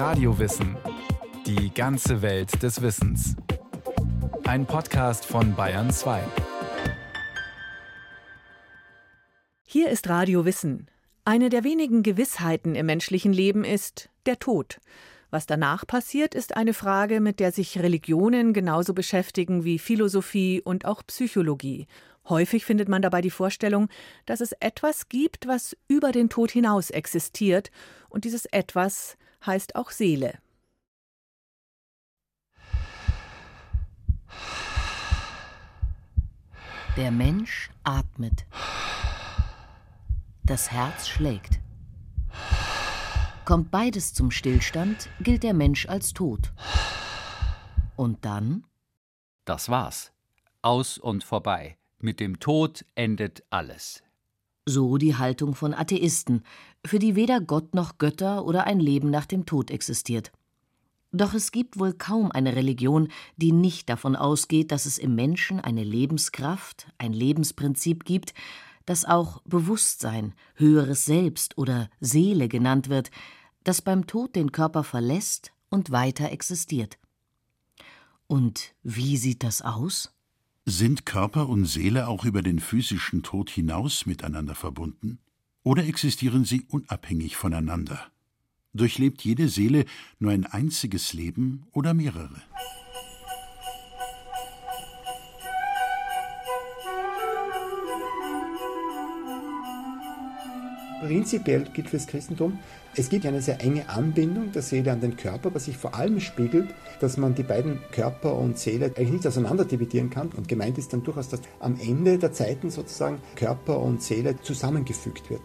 Radiowissen. Die ganze Welt des Wissens. Ein Podcast von Bayern 2. Hier ist Radio Wissen. Eine der wenigen Gewissheiten im menschlichen Leben ist der Tod. Was danach passiert, ist eine Frage, mit der sich Religionen genauso beschäftigen wie Philosophie und auch Psychologie. Häufig findet man dabei die Vorstellung, dass es etwas gibt, was über den Tod hinaus existiert, und dieses etwas heißt auch Seele. Der Mensch atmet. Das Herz schlägt. Kommt beides zum Stillstand, gilt der Mensch als tot. Und dann? Das war's. Aus und vorbei. Mit dem Tod endet alles. So die Haltung von Atheisten, für die weder Gott noch Götter oder ein Leben nach dem Tod existiert. Doch es gibt wohl kaum eine Religion, die nicht davon ausgeht, dass es im Menschen eine Lebenskraft, ein Lebensprinzip gibt, das auch Bewusstsein, höheres Selbst oder Seele genannt wird, das beim Tod den Körper verlässt und weiter existiert. Und wie sieht das aus? Sind Körper und Seele auch über den physischen Tod hinaus miteinander verbunden? Oder existieren sie unabhängig voneinander? Durchlebt jede Seele nur ein einziges Leben oder mehrere? Prinzipiell gilt das Christentum, es gibt eine sehr enge Anbindung der Seele an den Körper, was sich vor allem spiegelt, dass man die beiden Körper und Seele eigentlich nicht auseinander dividieren kann. Und gemeint ist dann durchaus, dass am Ende der Zeiten sozusagen Körper und Seele zusammengefügt wird.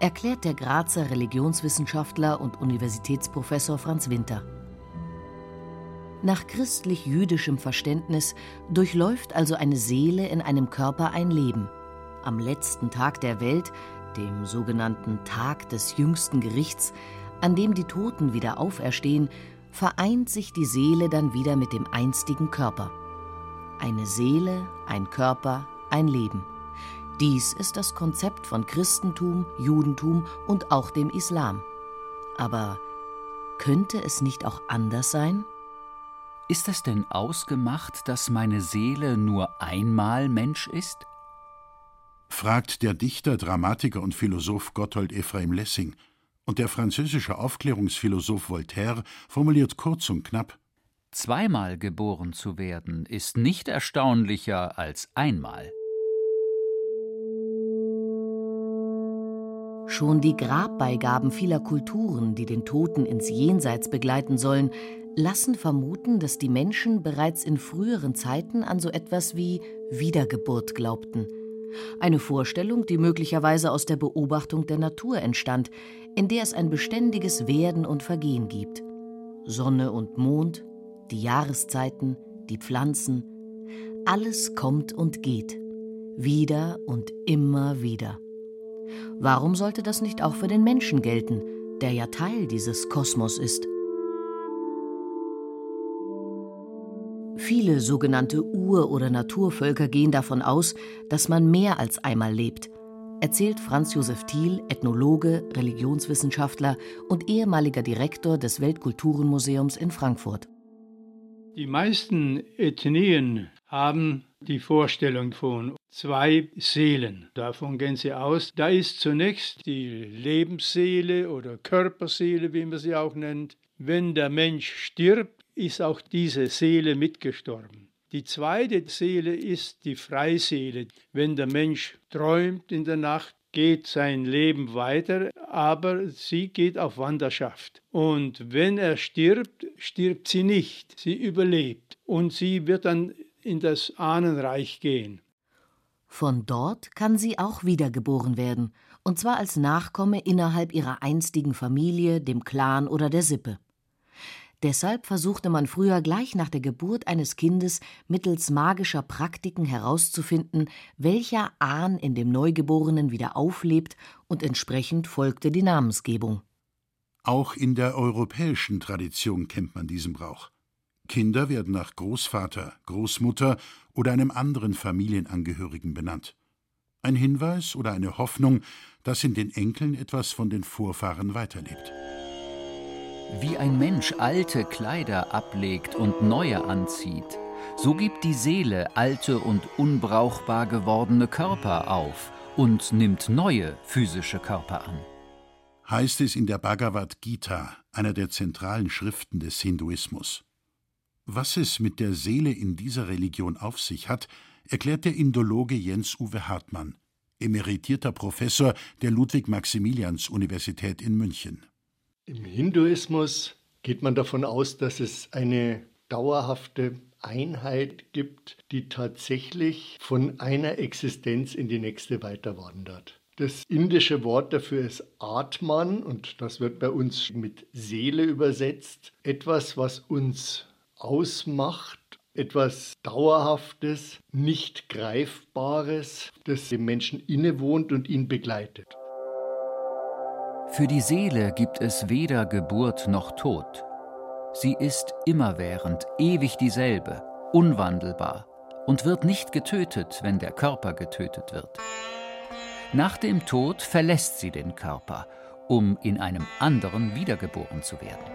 Erklärt der Grazer Religionswissenschaftler und Universitätsprofessor Franz Winter. Nach christlich-jüdischem Verständnis durchläuft also eine Seele in einem Körper ein Leben. Am letzten Tag der Welt dem sogenannten Tag des jüngsten Gerichts, an dem die Toten wieder auferstehen, vereint sich die Seele dann wieder mit dem einstigen Körper. Eine Seele, ein Körper, ein Leben. Dies ist das Konzept von Christentum, Judentum und auch dem Islam. Aber könnte es nicht auch anders sein? Ist es denn ausgemacht, dass meine Seele nur einmal Mensch ist? Fragt der Dichter, Dramatiker und Philosoph Gotthold Ephraim Lessing, und der französische Aufklärungsphilosoph Voltaire formuliert kurz und knapp. Zweimal geboren zu werden ist nicht erstaunlicher als einmal. Schon die Grabbeigaben vieler Kulturen, die den Toten ins Jenseits begleiten sollen, lassen vermuten, dass die Menschen bereits in früheren Zeiten an so etwas wie Wiedergeburt glaubten – eine Vorstellung, die möglicherweise aus der Beobachtung der Natur entstand, in der es ein beständiges Werden und Vergehen gibt. Sonne und Mond, die Jahreszeiten, die Pflanzen, alles kommt und geht, wieder und immer wieder. Warum sollte das nicht auch für den Menschen gelten, der ja Teil dieses Kosmos ist? Viele sogenannte Ur- oder Naturvölker gehen davon aus, dass man mehr als einmal lebt, erzählt Franz Josef Thiel, Ethnologe, Religionswissenschaftler und ehemaliger Direktor des Weltkulturenmuseums in Frankfurt. Die meisten Ethnien haben die Vorstellung von zwei Seelen. Davon gehen sie aus. Da ist zunächst die Lebensseele oder Körperseele, wie man sie auch nennt. Wenn der Mensch stirbt, ist auch diese Seele mitgestorben. Die zweite Seele ist die Freiseele. Wenn der Mensch träumt in der Nacht, geht sein Leben weiter, aber sie geht auf Wanderschaft. Und wenn er stirbt, stirbt sie nicht, sie überlebt und sie wird dann in das Ahnenreich gehen. Von dort kann sie auch wiedergeboren werden, und zwar als Nachkomme innerhalb ihrer einstigen Familie, dem Clan oder der Sippe. Deshalb versuchte man früher gleich nach der Geburt eines Kindes mittels magischer Praktiken herauszufinden, welcher Ahn in dem Neugeborenen wieder auflebt, und entsprechend folgte die Namensgebung. Auch in der europäischen Tradition kennt man diesen Brauch. Kinder werden nach Großvater, Großmutter oder einem anderen Familienangehörigen benannt. Ein Hinweis oder eine Hoffnung, dass in den Enkeln etwas von den Vorfahren weiterlebt. Wie ein Mensch alte Kleider ablegt und neue anzieht, so gibt die Seele alte und unbrauchbar gewordene Körper auf und nimmt neue physische Körper an. Heißt es in der Bhagavad Gita, einer der zentralen Schriften des Hinduismus. Was es mit der Seele in dieser Religion auf sich hat, erklärt der Indologe Jens Uwe Hartmann, emeritierter Professor der Ludwig-Maximilians-Universität in München. Im Hinduismus geht man davon aus, dass es eine dauerhafte Einheit gibt, die tatsächlich von einer Existenz in die nächste weiterwandert. Das indische Wort dafür ist Atman und das wird bei uns mit Seele übersetzt. Etwas, was uns ausmacht, etwas Dauerhaftes, nicht Greifbares, das dem Menschen innewohnt und ihn begleitet. Für die Seele gibt es weder Geburt noch Tod. Sie ist immerwährend, ewig dieselbe, unwandelbar und wird nicht getötet, wenn der Körper getötet wird. Nach dem Tod verlässt sie den Körper, um in einem anderen wiedergeboren zu werden.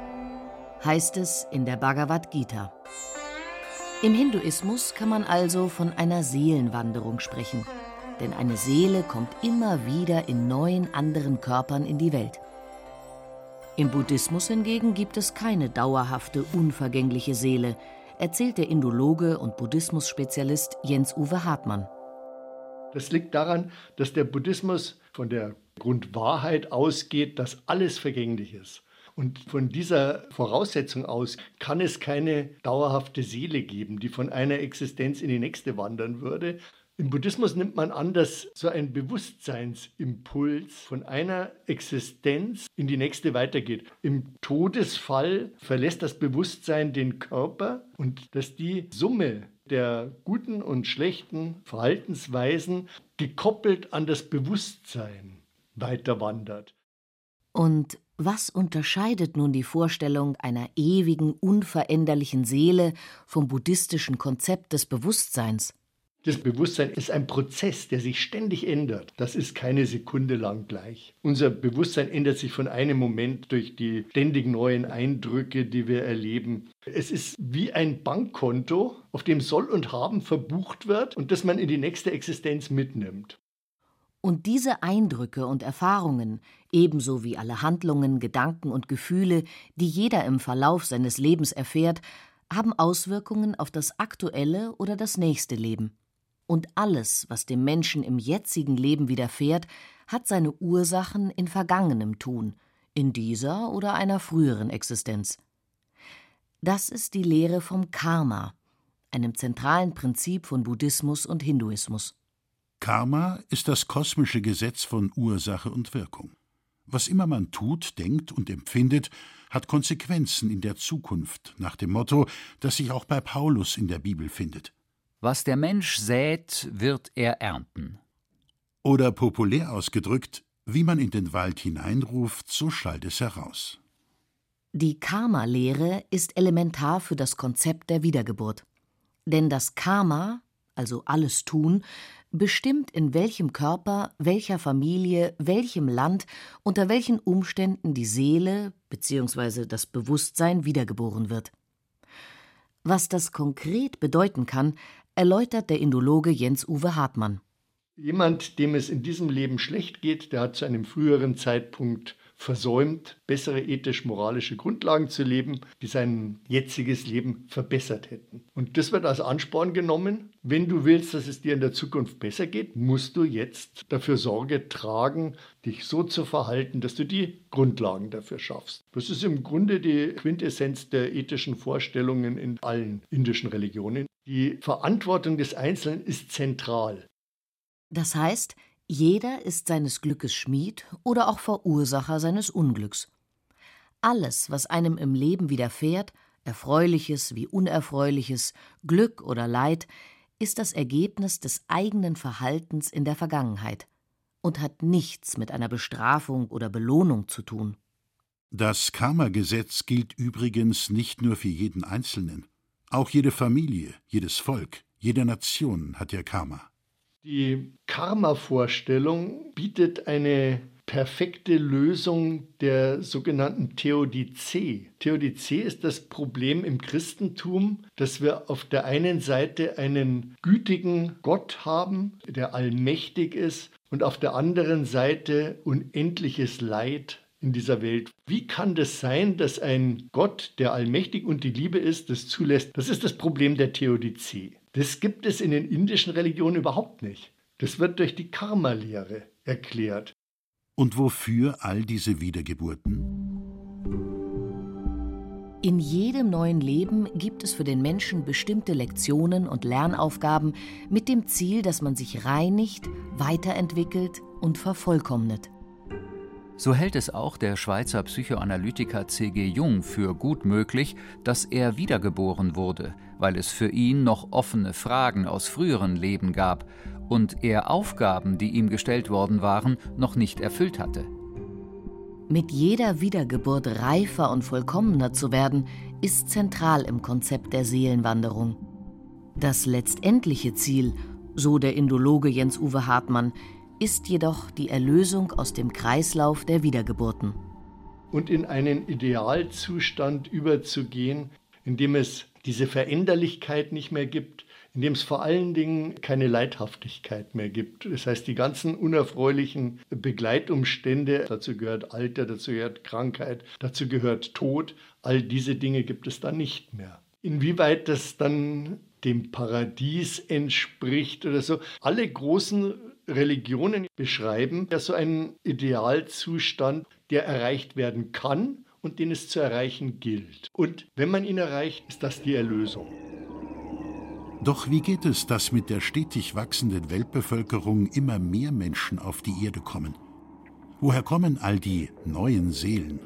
Heißt es in der Bhagavad Gita. Im Hinduismus kann man also von einer Seelenwanderung sprechen, denn eine Seele kommt immer wieder in neuen anderen Körpern in die Welt. Im Buddhismus hingegen gibt es keine dauerhafte, unvergängliche Seele, erzählt der Indologe und Buddhismus-Spezialist Jens-Uwe Hartmann. Das liegt daran, dass der Buddhismus von der Grundwahrheit ausgeht, dass alles vergänglich ist. Und von dieser Voraussetzung aus kann es keine dauerhafte Seele geben, die von einer Existenz in die nächste wandern würde. Im Buddhismus nimmt man an, dass so ein Bewusstseinsimpuls von einer Existenz in die nächste weitergeht. Im Todesfall verlässt das Bewusstsein den Körper und dass die Summe der guten und schlechten Verhaltensweisen gekoppelt an das Bewusstsein weiter wandert. Und was unterscheidet nun die Vorstellung einer ewigen, unveränderlichen Seele vom buddhistischen Konzept des Bewusstseins? Das Bewusstsein ist ein Prozess, der sich ständig ändert. Das ist keine Sekunde lang gleich. Unser Bewusstsein ändert sich von einem Moment durch die ständig neuen Eindrücke, die wir erleben. Es ist wie ein Bankkonto, auf dem Soll und Haben verbucht wird und das man in die nächste Existenz mitnimmt. Und diese Eindrücke und Erfahrungen, ebenso wie alle Handlungen, Gedanken und Gefühle, die jeder im Verlauf seines Lebens erfährt, haben Auswirkungen auf das aktuelle oder das nächste Leben. Und alles, was dem Menschen im jetzigen Leben widerfährt, hat seine Ursachen in vergangenem Tun, in dieser oder einer früheren Existenz. Das ist die Lehre vom Karma, einem zentralen Prinzip von Buddhismus und Hinduismus. Karma ist das kosmische Gesetz von Ursache und Wirkung. Was immer man tut, denkt und empfindet, hat Konsequenzen in der Zukunft, nach dem Motto, das sich auch bei Paulus in der Bibel findet. Was der Mensch sät, wird er ernten. Oder populär ausgedrückt, wie man in den Wald hineinruft, so schallt es heraus. Die Karma-Lehre ist elementar für das Konzept der Wiedergeburt. Denn das Karma, also alles Tun, bestimmt, in welchem Körper, welcher Familie, welchem Land, unter welchen Umständen die Seele bzw. das Bewusstsein wiedergeboren wird. Was das konkret bedeuten kann, erläutert der Indologe Jens-Uwe Hartmann. Jemand, dem es in diesem Leben schlecht geht, der hat zu einem früheren Zeitpunkt versäumt, bessere ethisch-moralische Grundlagen zu leben, die sein jetziges Leben verbessert hätten. Und das wird als Ansporn genommen. Wenn du willst, dass es dir in der Zukunft besser geht, musst du jetzt dafür Sorge tragen, dich so zu verhalten, dass du die Grundlagen dafür schaffst. Das ist im Grunde die Quintessenz der ethischen Vorstellungen in allen indischen Religionen. Die Verantwortung des Einzelnen ist zentral. Das heißt, jeder ist seines Glückes Schmied oder auch Verursacher seines Unglücks. Alles, was einem im Leben widerfährt, Erfreuliches wie Unerfreuliches, Glück oder Leid, ist das Ergebnis des eigenen Verhaltens in der Vergangenheit und hat nichts mit einer Bestrafung oder Belohnung zu tun. Das Karma-Gesetz gilt übrigens nicht nur für jeden Einzelnen. Auch jede Familie, jedes Volk, jede Nation hat ihr Karma. Die Karma-Vorstellung bietet eine perfekte Lösung der sogenannten Theodizee. Theodizee ist das Problem im Christentum, dass wir auf der einen Seite einen gütigen Gott haben, der allmächtig ist, und auf der anderen Seite unendliches Leid in dieser Welt. Wie kann das sein, dass ein Gott, der allmächtig und die Liebe ist, das zulässt? Das ist das Problem der Theodizee. Das gibt es in den indischen Religionen überhaupt nicht. Das wird durch die Karma-Lehre erklärt. Und wofür all diese Wiedergeburten? In jedem neuen Leben gibt es für den Menschen bestimmte Lektionen und Lernaufgaben mit dem Ziel, dass man sich reinigt, weiterentwickelt und vervollkommnet. So hält es auch der Schweizer Psychoanalytiker C.G. Jung für gut möglich, dass er wiedergeboren wurde, weil es für ihn noch offene Fragen aus früheren Leben gab und er Aufgaben, die ihm gestellt worden waren, noch nicht erfüllt hatte. Mit jeder Wiedergeburt reifer und vollkommener zu werden, ist zentral im Konzept der Seelenwanderung. Das letztendliche Ziel, so der Indologe Jens-Uwe Hartmann, ist jedoch die Erlösung aus dem Kreislauf der Wiedergeburten. Und in einen Idealzustand überzugehen, in dem es diese Veränderlichkeit nicht mehr gibt, in dem es vor allen Dingen keine Leidhaftigkeit mehr gibt. Das heißt, die ganzen unerfreulichen Begleitumstände, dazu gehört Alter, dazu gehört Krankheit, dazu gehört Tod, all diese Dinge gibt es dann nicht mehr. Inwieweit das dann dem Paradies entspricht oder so. Alle großen Religionen beschreiben ja so einen Idealzustand, der erreicht werden kann und den es zu erreichen gilt. Und wenn man ihn erreicht, ist das die Erlösung. Doch wie geht es, dass mit der stetig wachsenden Weltbevölkerung immer mehr Menschen auf die Erde kommen? Woher kommen all die neuen Seelen?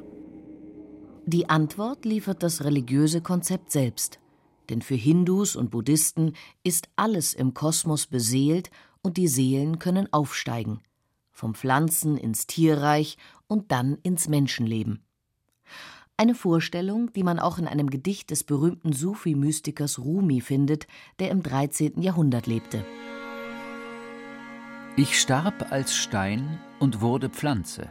Die Antwort liefert das religiöse Konzept selbst. Denn für Hindus und Buddhisten ist alles im Kosmos beseelt und die Seelen können aufsteigen. Vom Pflanzen ins Tierreich und dann ins Menschenleben. Eine Vorstellung, die man auch in einem Gedicht des berühmten Sufi-Mystikers Rumi findet, der im 13. Jahrhundert lebte. Ich starb als Stein und wurde Pflanze.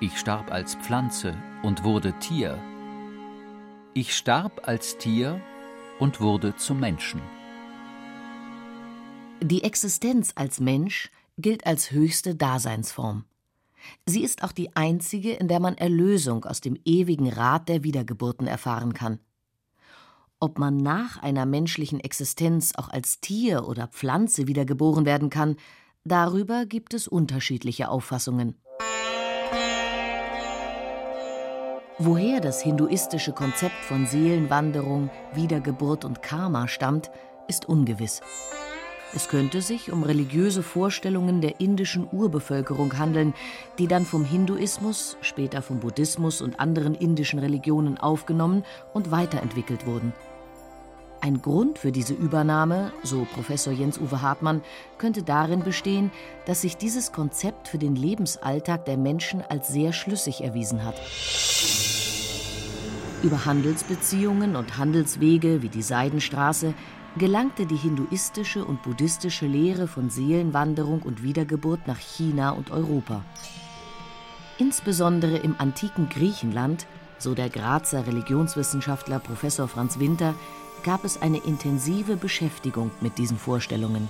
Ich starb als Pflanze und wurde Tier. Ich starb als Tier und wurde zum Menschen. Die Existenz als Mensch gilt als höchste Daseinsform. Sie ist auch die einzige, in der man Erlösung aus dem ewigen Rad der Wiedergeburten erfahren kann. Ob man nach einer menschlichen Existenz auch als Tier oder Pflanze wiedergeboren werden kann, darüber gibt es unterschiedliche Auffassungen. Woher das hinduistische Konzept von Seelenwanderung, Wiedergeburt und Karma stammt, ist ungewiss. Es könnte sich um religiöse Vorstellungen der indischen Urbevölkerung handeln, die dann vom Hinduismus, später vom Buddhismus und anderen indischen Religionen aufgenommen und weiterentwickelt wurden. Ein Grund für diese Übernahme, so Professor Jens-Uwe Hartmann, könnte darin bestehen, dass sich dieses Konzept für den Lebensalltag der Menschen als sehr schlüssig erwiesen hat. Über Handelsbeziehungen und Handelswege wie die Seidenstraße gelangte die hinduistische und buddhistische Lehre von Seelenwanderung und Wiedergeburt nach China und Europa. Insbesondere im antiken Griechenland, so der Grazer Religionswissenschaftler Professor Franz Winter, gab es eine intensive Beschäftigung mit diesen Vorstellungen.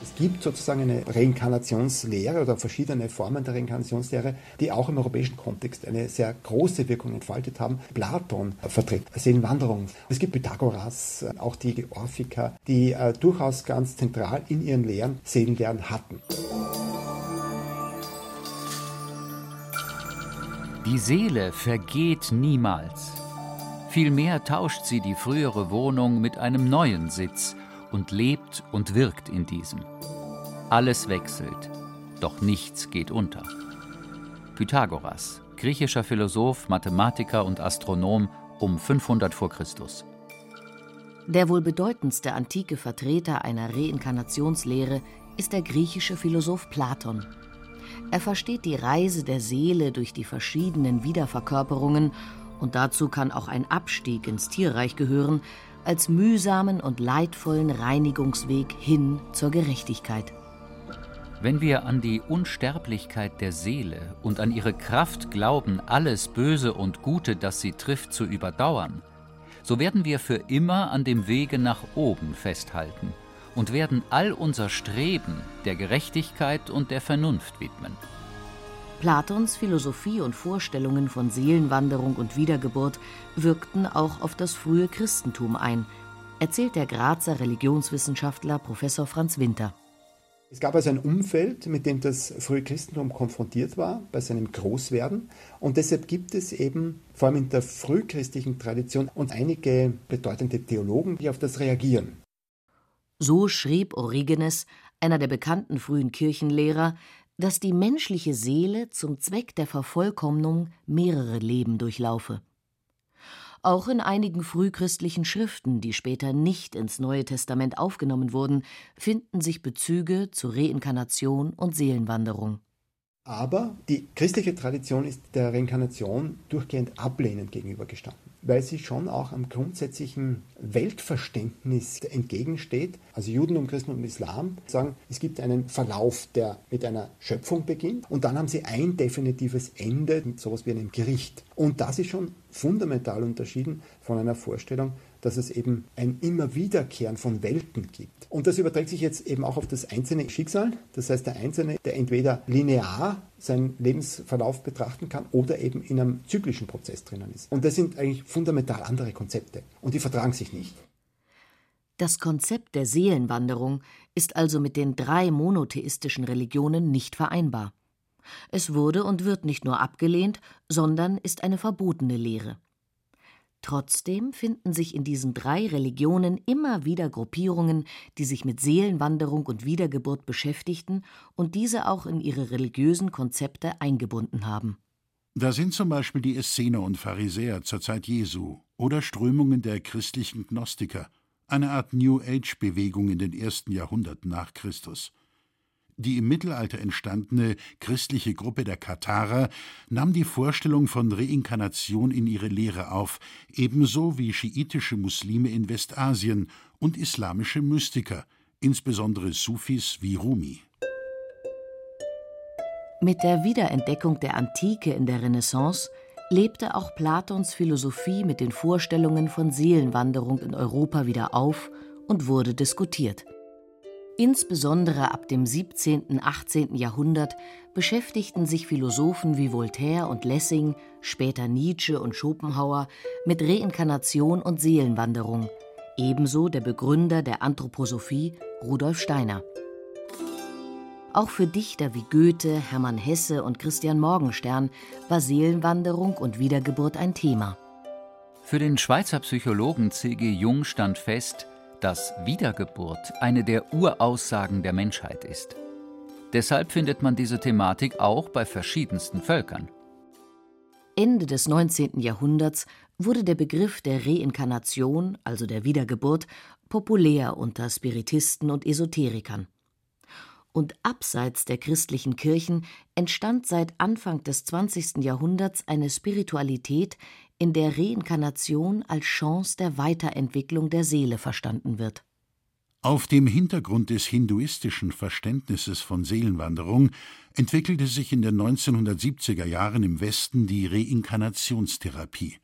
Es gibt sozusagen eine Reinkarnationslehre oder verschiedene Formen der Reinkarnationslehre, die auch im europäischen Kontext eine sehr große Wirkung entfaltet haben. Platon vertritt Seelenwanderung. Es gibt Pythagoras, auch die Orphiker, die äh, durchaus ganz zentral in ihren Lehren Seelenlehren hatten. Die Seele vergeht niemals. Vielmehr tauscht sie die frühere Wohnung mit einem neuen Sitz und lebt und wirkt in diesem. Alles wechselt, doch nichts geht unter. Pythagoras, griechischer Philosoph, Mathematiker und Astronom um 500 v. Chr. Der wohl bedeutendste antike Vertreter einer Reinkarnationslehre ist der griechische Philosoph Platon. Er versteht die Reise der Seele durch die verschiedenen Wiederverkörperungen, und dazu kann auch ein Abstieg ins Tierreich gehören, als mühsamen und leidvollen Reinigungsweg hin zur Gerechtigkeit. Wenn wir an die Unsterblichkeit der Seele und an ihre Kraft glauben, alles Böse und Gute, das sie trifft, zu überdauern, so werden wir für immer an dem Wege nach oben festhalten und werden all unser Streben der Gerechtigkeit und der Vernunft widmen. Platons Philosophie und Vorstellungen von Seelenwanderung und Wiedergeburt wirkten auch auf das frühe Christentum ein, erzählt der Grazer Religionswissenschaftler Professor Franz Winter. Es gab also ein Umfeld, mit dem das frühe Christentum konfrontiert war, bei seinem Großwerden. Und deshalb gibt es eben vor allem in der frühchristlichen Tradition und einige bedeutende Theologen, die auf das reagieren. So schrieb Origenes, einer der bekannten frühen Kirchenlehrer, dass die menschliche Seele zum Zweck der Vervollkommnung mehrere Leben durchlaufe. Auch in einigen frühchristlichen Schriften, die später nicht ins Neue Testament aufgenommen wurden, finden sich Bezüge zur Reinkarnation und Seelenwanderung. Aber die christliche Tradition ist der Reinkarnation durchgehend ablehnend gegenübergestanden weil sie schon auch am grundsätzlichen Weltverständnis entgegensteht. Also Judentum, Christentum und Islam sagen, es gibt einen Verlauf, der mit einer Schöpfung beginnt und dann haben sie ein definitives Ende, mit sowas wie einem Gericht. Und das ist schon fundamental unterschieden von einer Vorstellung, dass es eben ein immer Wiederkehren von Welten gibt. Und das überträgt sich jetzt eben auch auf das einzelne Schicksal. Das heißt, der Einzelne, der entweder linear seinen Lebensverlauf betrachten kann oder eben in einem zyklischen Prozess drinnen ist. Und das sind eigentlich fundamental andere Konzepte. Und die vertragen sich nicht. Das Konzept der Seelenwanderung ist also mit den drei monotheistischen Religionen nicht vereinbar. Es wurde und wird nicht nur abgelehnt, sondern ist eine verbotene Lehre. Trotzdem finden sich in diesen drei Religionen immer wieder Gruppierungen, die sich mit Seelenwanderung und Wiedergeburt beschäftigten und diese auch in ihre religiösen Konzepte eingebunden haben. Da sind zum Beispiel die Essener und Pharisäer zur Zeit Jesu oder Strömungen der christlichen Gnostiker, eine Art New Age-Bewegung in den ersten Jahrhunderten nach Christus. Die im Mittelalter entstandene christliche Gruppe der Katharer nahm die Vorstellung von Reinkarnation in ihre Lehre auf, ebenso wie schiitische Muslime in Westasien und islamische Mystiker, insbesondere Sufis wie Rumi. Mit der Wiederentdeckung der Antike in der Renaissance lebte auch Platons Philosophie mit den Vorstellungen von Seelenwanderung in Europa wieder auf und wurde diskutiert. Insbesondere ab dem 17. und 18. Jahrhundert beschäftigten sich Philosophen wie Voltaire und Lessing, später Nietzsche und Schopenhauer mit Reinkarnation und Seelenwanderung, ebenso der Begründer der Anthroposophie Rudolf Steiner. Auch für Dichter wie Goethe, Hermann Hesse und Christian Morgenstern war Seelenwanderung und Wiedergeburt ein Thema. Für den Schweizer Psychologen C.G. Jung stand fest, dass Wiedergeburt eine der Uraussagen der Menschheit ist. Deshalb findet man diese Thematik auch bei verschiedensten Völkern. Ende des 19. Jahrhunderts wurde der Begriff der Reinkarnation, also der Wiedergeburt, populär unter Spiritisten und Esoterikern. Und abseits der christlichen Kirchen entstand seit Anfang des 20. Jahrhunderts eine Spiritualität, in der Reinkarnation als Chance der Weiterentwicklung der Seele verstanden wird. Auf dem Hintergrund des hinduistischen Verständnisses von Seelenwanderung entwickelte sich in den 1970er Jahren im Westen die Reinkarnationstherapie.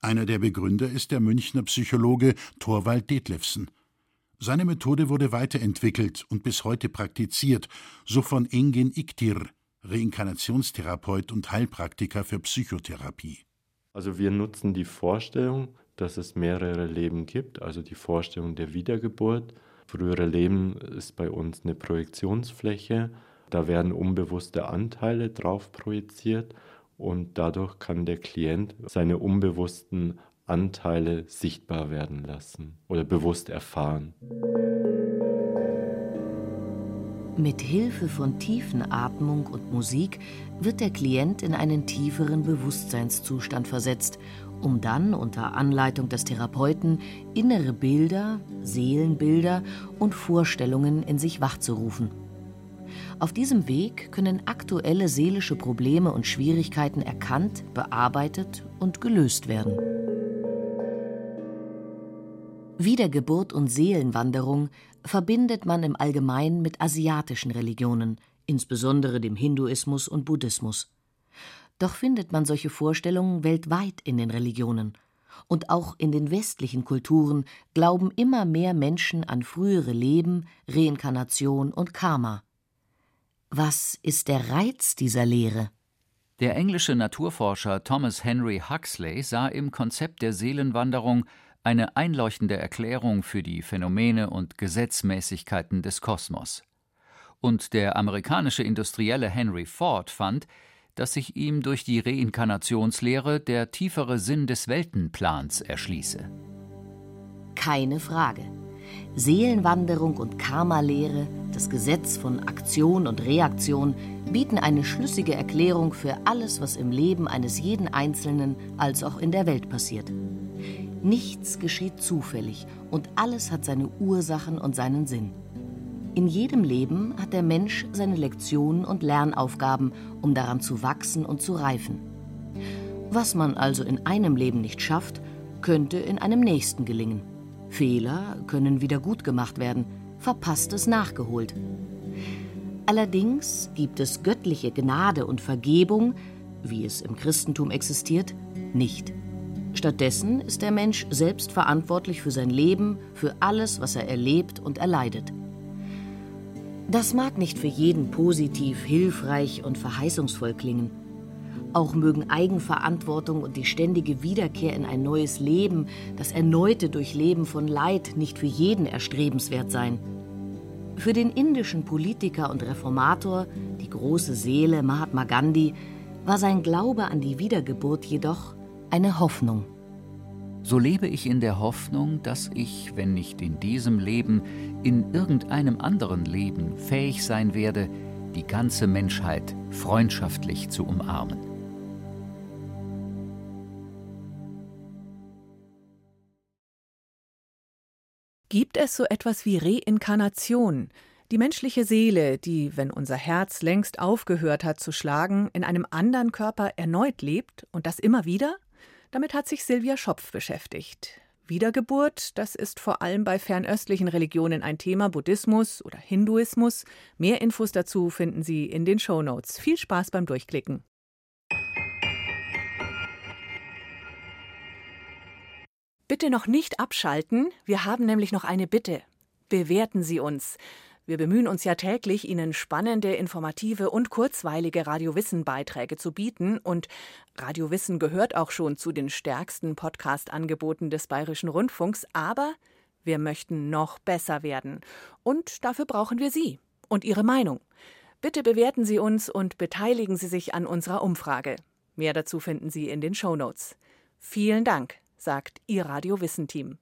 Einer der Begründer ist der Münchner Psychologe Thorwald Detlefsen. Seine Methode wurde weiterentwickelt und bis heute praktiziert, so von Engin Iktir, Reinkarnationstherapeut und Heilpraktiker für Psychotherapie. Also wir nutzen die Vorstellung, dass es mehrere Leben gibt, also die Vorstellung der Wiedergeburt. Frühere Leben ist bei uns eine Projektionsfläche, da werden unbewusste Anteile drauf projiziert und dadurch kann der Klient seine unbewussten Anteile sichtbar werden lassen oder bewusst erfahren. Mit Hilfe von Tiefenatmung und Musik wird der Klient in einen tieferen Bewusstseinszustand versetzt, um dann unter Anleitung des Therapeuten innere Bilder, Seelenbilder und Vorstellungen in sich wachzurufen. Auf diesem Weg können aktuelle seelische Probleme und Schwierigkeiten erkannt, bearbeitet und gelöst werden. Wiedergeburt und Seelenwanderung verbindet man im Allgemeinen mit asiatischen Religionen, insbesondere dem Hinduismus und Buddhismus. Doch findet man solche Vorstellungen weltweit in den Religionen. Und auch in den westlichen Kulturen glauben immer mehr Menschen an frühere Leben, Reinkarnation und Karma. Was ist der Reiz dieser Lehre? Der englische Naturforscher Thomas Henry Huxley sah im Konzept der Seelenwanderung eine einleuchtende Erklärung für die Phänomene und Gesetzmäßigkeiten des Kosmos. Und der amerikanische Industrielle Henry Ford fand, dass sich ihm durch die Reinkarnationslehre der tiefere Sinn des Weltenplans erschließe. Keine Frage. Seelenwanderung und Karma-Lehre, das Gesetz von Aktion und Reaktion bieten eine schlüssige Erklärung für alles, was im Leben eines jeden Einzelnen als auch in der Welt passiert. Nichts geschieht zufällig und alles hat seine Ursachen und seinen Sinn. In jedem Leben hat der Mensch seine Lektionen und Lernaufgaben, um daran zu wachsen und zu reifen. Was man also in einem Leben nicht schafft, könnte in einem nächsten gelingen. Fehler können wieder gut gemacht werden, Verpasstes nachgeholt. Allerdings gibt es göttliche Gnade und Vergebung, wie es im Christentum existiert, nicht. Stattdessen ist der Mensch selbst verantwortlich für sein Leben, für alles, was er erlebt und erleidet. Das mag nicht für jeden positiv, hilfreich und verheißungsvoll klingen. Auch mögen Eigenverantwortung und die ständige Wiederkehr in ein neues Leben, das erneute Durchleben von Leid nicht für jeden erstrebenswert sein. Für den indischen Politiker und Reformator, die große Seele Mahatma Gandhi, war sein Glaube an die Wiedergeburt jedoch eine Hoffnung. So lebe ich in der Hoffnung, dass ich, wenn nicht in diesem Leben, in irgendeinem anderen Leben fähig sein werde, die ganze Menschheit freundschaftlich zu umarmen. Gibt es so etwas wie Reinkarnation? Die menschliche Seele, die, wenn unser Herz längst aufgehört hat zu schlagen, in einem anderen Körper erneut lebt und das immer wieder? Damit hat sich Silvia Schopf beschäftigt. Wiedergeburt, das ist vor allem bei fernöstlichen Religionen ein Thema, Buddhismus oder Hinduismus. Mehr Infos dazu finden Sie in den Show Notes. Viel Spaß beim Durchklicken. Bitte noch nicht abschalten, wir haben nämlich noch eine Bitte. Bewerten Sie uns. Wir bemühen uns ja täglich, Ihnen spannende, informative und kurzweilige Radiowissen-Beiträge zu bieten. Und Radiowissen gehört auch schon zu den stärksten Podcast-Angeboten des Bayerischen Rundfunks. Aber wir möchten noch besser werden. Und dafür brauchen wir Sie und Ihre Meinung. Bitte bewerten Sie uns und beteiligen Sie sich an unserer Umfrage. Mehr dazu finden Sie in den Show Notes. Vielen Dank, sagt Ihr Radiowissen-Team.